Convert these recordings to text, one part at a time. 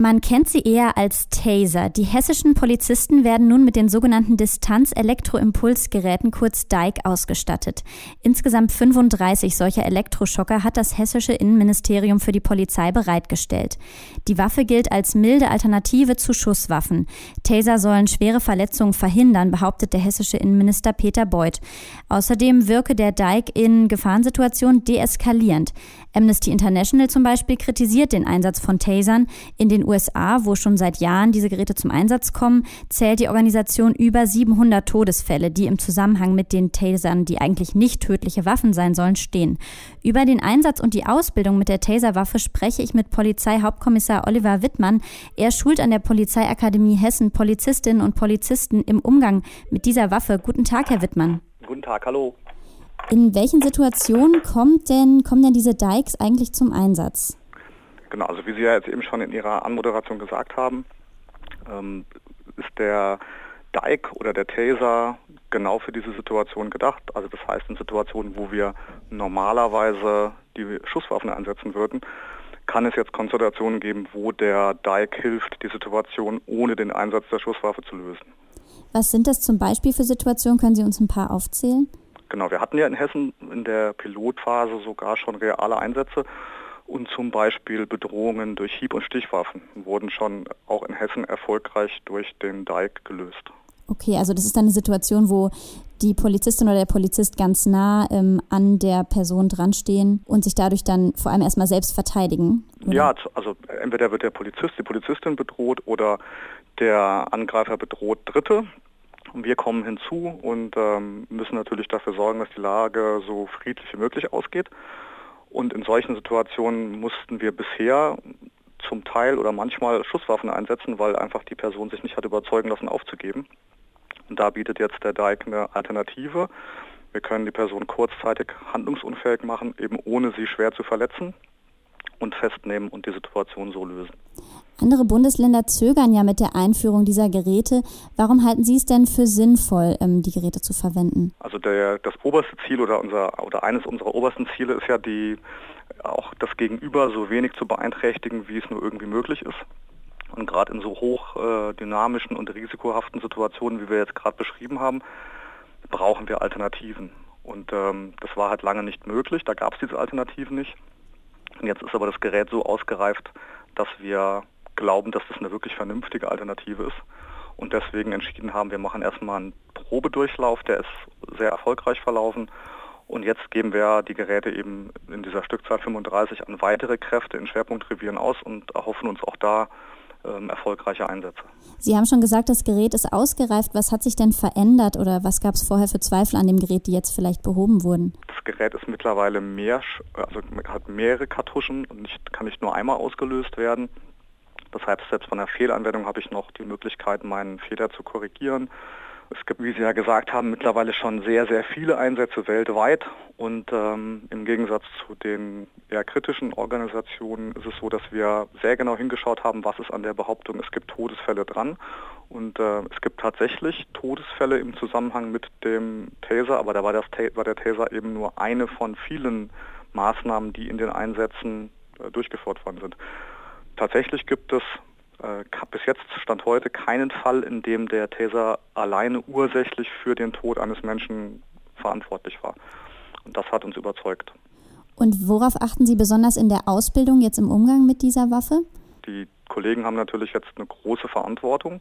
Man kennt sie eher als Taser. Die hessischen Polizisten werden nun mit den sogenannten Distanz-Elektroimpulsgeräten kurz DIKE ausgestattet. Insgesamt 35 solcher Elektroschocker hat das hessische Innenministerium für die Polizei bereitgestellt. Die Waffe gilt als milde Alternative zu Schusswaffen. Taser sollen schwere Verletzungen verhindern, behauptet der hessische Innenminister Peter Beuth. Außerdem wirke der DIKE in Gefahrensituationen deeskalierend. Amnesty International zum Beispiel kritisiert den Einsatz von Tasern. In den USA, wo schon seit Jahren diese Geräte zum Einsatz kommen, zählt die Organisation über 700 Todesfälle, die im Zusammenhang mit den Tasern, die eigentlich nicht tödliche Waffen sein sollen, stehen. Über den Einsatz und die Ausbildung mit der Taserwaffe spreche ich mit Polizeihauptkommissar Oliver Wittmann. Er schult an der Polizeiakademie Hessen Polizistinnen und Polizisten im Umgang mit dieser Waffe. Guten Tag, Herr Wittmann. Guten Tag, hallo. In welchen Situationen kommt denn, kommen denn diese Dikes eigentlich zum Einsatz? Genau, also wie Sie ja jetzt eben schon in Ihrer Anmoderation gesagt haben, ähm, ist der Dike oder der Taser genau für diese Situation gedacht. Also das heißt in Situationen, wo wir normalerweise die Schusswaffen einsetzen würden, kann es jetzt Konstellationen geben, wo der Dike hilft, die Situation ohne den Einsatz der Schusswaffe zu lösen. Was sind das zum Beispiel für Situationen? Können Sie uns ein paar aufzählen? Genau, wir hatten ja in Hessen in der Pilotphase sogar schon reale Einsätze und zum Beispiel Bedrohungen durch Hieb- und Stichwaffen wurden schon auch in Hessen erfolgreich durch den Dike gelöst. Okay, also das ist dann eine Situation, wo die Polizistin oder der Polizist ganz nah ähm, an der Person dranstehen und sich dadurch dann vor allem erstmal selbst verteidigen? Oder? Ja, also entweder wird der Polizist, die Polizistin bedroht oder der Angreifer bedroht Dritte. Und wir kommen hinzu und ähm, müssen natürlich dafür sorgen, dass die Lage so friedlich wie möglich ausgeht. Und in solchen Situationen mussten wir bisher zum Teil oder manchmal Schusswaffen einsetzen, weil einfach die Person sich nicht hat überzeugen lassen, aufzugeben. Und da bietet jetzt der DIKE eine Alternative. Wir können die Person kurzzeitig handlungsunfähig machen, eben ohne sie schwer zu verletzen und festnehmen und die Situation so lösen. Andere Bundesländer zögern ja mit der Einführung dieser Geräte. Warum halten Sie es denn für sinnvoll, ähm, die Geräte zu verwenden? Also der, das oberste Ziel oder, unser, oder eines unserer obersten Ziele ist ja die, auch das Gegenüber so wenig zu beeinträchtigen, wie es nur irgendwie möglich ist. Und gerade in so hoch äh, dynamischen und risikohaften Situationen, wie wir jetzt gerade beschrieben haben, brauchen wir Alternativen. Und ähm, das war halt lange nicht möglich, da gab es diese Alternativen nicht. Und jetzt ist aber das Gerät so ausgereift, dass wir glauben, dass das eine wirklich vernünftige Alternative ist. Und deswegen entschieden haben, wir machen erstmal einen Probedurchlauf, der ist sehr erfolgreich verlaufen. Und jetzt geben wir die Geräte eben in dieser Stückzahl 35 an weitere Kräfte in Schwerpunktrevieren aus und erhoffen uns auch da ähm, erfolgreiche Einsätze. Sie haben schon gesagt, das Gerät ist ausgereift. Was hat sich denn verändert oder was gab es vorher für Zweifel an dem Gerät, die jetzt vielleicht behoben wurden? Das Gerät ist mittlerweile mehr, also hat mehrere Kartuschen und nicht, kann nicht nur einmal ausgelöst werden. Das heißt, selbst von der Fehlanwendung habe ich noch die Möglichkeit, meinen Fehler zu korrigieren. Es gibt, wie Sie ja gesagt haben, mittlerweile schon sehr, sehr viele Einsätze weltweit und ähm, im Gegensatz zu den eher kritischen Organisationen ist es so, dass wir sehr genau hingeschaut haben, was ist an der Behauptung, es gibt Todesfälle dran und äh, es gibt tatsächlich Todesfälle im Zusammenhang mit dem Taser, aber da war, das, war der Taser eben nur eine von vielen Maßnahmen, die in den Einsätzen äh, durchgeführt worden sind. Tatsächlich gibt es äh, bis jetzt stand heute keinen Fall, in dem der Taser alleine ursächlich für den Tod eines Menschen verantwortlich war. Und das hat uns überzeugt. Und worauf achten Sie besonders in der Ausbildung jetzt im Umgang mit dieser Waffe? Die Kollegen haben natürlich jetzt eine große Verantwortung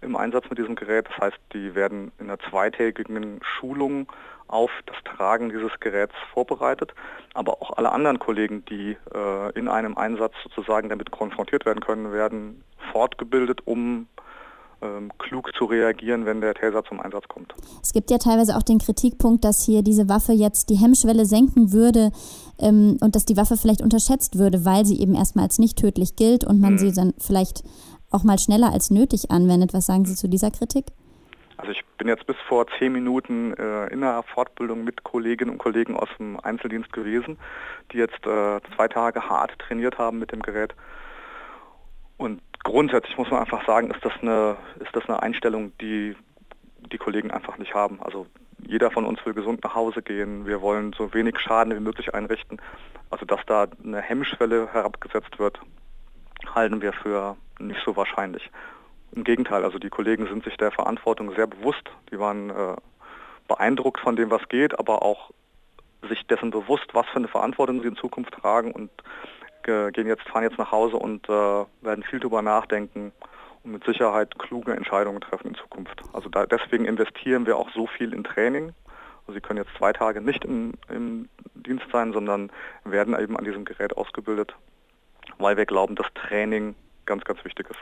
im Einsatz mit diesem Gerät. Das heißt, die werden in einer zweitägigen Schulung auf das Tragen dieses Geräts vorbereitet. Aber auch alle anderen Kollegen, die äh, in einem Einsatz sozusagen damit konfrontiert werden können, werden fortgebildet, um klug zu reagieren, wenn der Taser zum Einsatz kommt. Es gibt ja teilweise auch den Kritikpunkt, dass hier diese Waffe jetzt die Hemmschwelle senken würde ähm, und dass die Waffe vielleicht unterschätzt würde, weil sie eben erstmal als nicht tödlich gilt und man mhm. sie dann vielleicht auch mal schneller als nötig anwendet. Was sagen Sie zu dieser Kritik? Also ich bin jetzt bis vor zehn Minuten äh, in einer Fortbildung mit Kolleginnen und Kollegen aus dem Einzeldienst gewesen, die jetzt äh, zwei Tage hart trainiert haben mit dem Gerät. Und grundsätzlich muss man einfach sagen, ist das eine, ist das eine Einstellung, die die Kollegen einfach nicht haben. Also jeder von uns will gesund nach Hause gehen. Wir wollen so wenig Schaden wie möglich einrichten. Also dass da eine Hemmschwelle herabgesetzt wird, halten wir für nicht so wahrscheinlich. Im Gegenteil, also die Kollegen sind sich der Verantwortung sehr bewusst. Die waren äh, beeindruckt von dem, was geht, aber auch sich dessen bewusst, was für eine Verantwortung sie in Zukunft tragen und gehen jetzt, fahren jetzt nach Hause und äh, werden viel darüber nachdenken und mit Sicherheit kluge Entscheidungen treffen in Zukunft. Also da, deswegen investieren wir auch so viel in Training. Also sie können jetzt zwei Tage nicht im, im Dienst sein, sondern werden eben an diesem Gerät ausgebildet, weil wir glauben, dass Training ganz, ganz wichtig ist.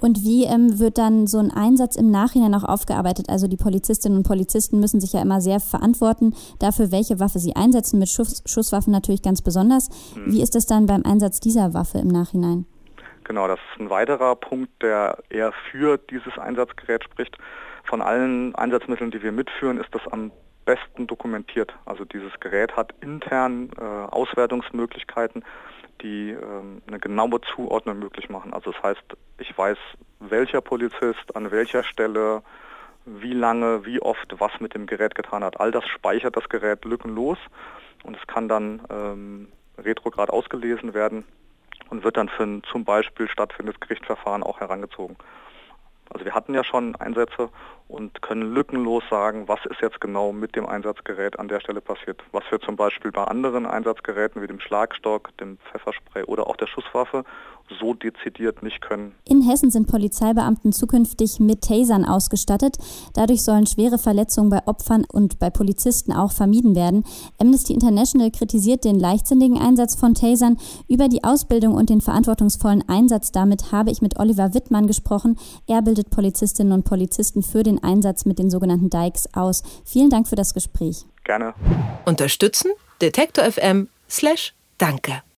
Und wie ähm, wird dann so ein Einsatz im Nachhinein auch aufgearbeitet? Also die Polizistinnen und Polizisten müssen sich ja immer sehr verantworten dafür, welche Waffe sie einsetzen, mit Schuss, Schusswaffen natürlich ganz besonders. Hm. Wie ist das dann beim Einsatz dieser Waffe im Nachhinein? Genau, das ist ein weiterer Punkt, der eher für dieses Einsatzgerät spricht. Von allen Einsatzmitteln, die wir mitführen, ist das am besten dokumentiert. Also dieses Gerät hat intern äh, Auswertungsmöglichkeiten die ähm, eine genaue Zuordnung möglich machen. Also das heißt, ich weiß, welcher Polizist an welcher Stelle wie lange, wie oft was mit dem Gerät getan hat. All das speichert das Gerät lückenlos und es kann dann ähm, retrograd ausgelesen werden und wird dann für ein zum Beispiel stattfindendes Gerichtsverfahren auch herangezogen. Also wir hatten ja schon Einsätze und können lückenlos sagen, was ist jetzt genau mit dem Einsatzgerät an der Stelle passiert. Was wir zum Beispiel bei anderen Einsatzgeräten wie dem Schlagstock, dem Pfefferspray oder auch der Schusswaffe so dezidiert nicht können. In Hessen sind Polizeibeamten zukünftig mit Tasern ausgestattet. Dadurch sollen schwere Verletzungen bei Opfern und bei Polizisten auch vermieden werden. Amnesty International kritisiert den leichtsinnigen Einsatz von Tasern. Über die Ausbildung und den verantwortungsvollen Einsatz damit habe ich mit Oliver Wittmann gesprochen. Er bildet Polizistinnen und Polizisten für den Einsatz mit den sogenannten Dikes aus. Vielen Dank für das Gespräch. Gerne. Unterstützen Detektor FM slash Danke.